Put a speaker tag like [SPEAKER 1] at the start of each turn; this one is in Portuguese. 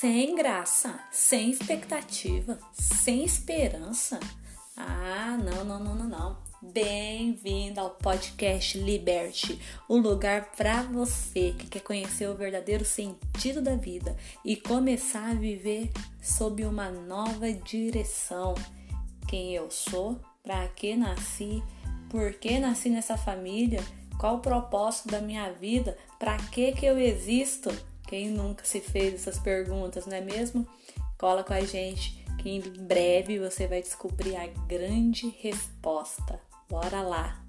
[SPEAKER 1] sem graça, sem expectativa, sem esperança. Ah, não, não, não, não, não. Bem-vindo ao podcast Liberty, o lugar para você que quer conhecer o verdadeiro sentido da vida e começar a viver sob uma nova direção. Quem eu sou, para que nasci, por que nasci nessa família, qual o propósito da minha vida, para que que eu existo? Quem nunca se fez essas perguntas, não é mesmo? Cola com a gente que em breve você vai descobrir a grande resposta. Bora lá!